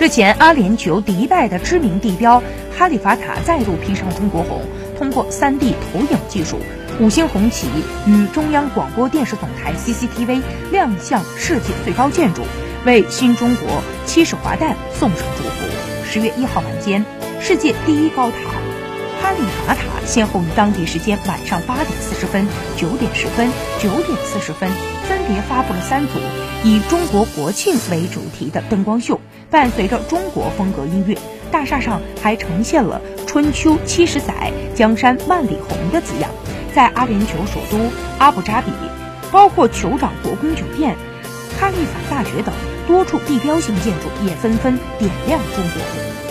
日前，阿联酋迪拜的知名地标哈利法塔再度披上中国红，通过 3D 投影技术，五星红旗与中央广播电视总台 CCTV 亮相世界最高建筑，为新中国七十华诞送上祝福。十月一号晚间，世界第一高塔哈利法塔先后于当地时间晚上八点四十分、九点十分、九点四十分，分别发布了三组以中国国庆为主题的灯光秀，伴随着中国风格音乐。大厦上还呈现了“春秋七十载，江山万里红”的字样。在阿联酋首都阿布扎比，包括酋长国宫酒店、哈利法大学等多处地标性建筑也纷纷点亮中国红。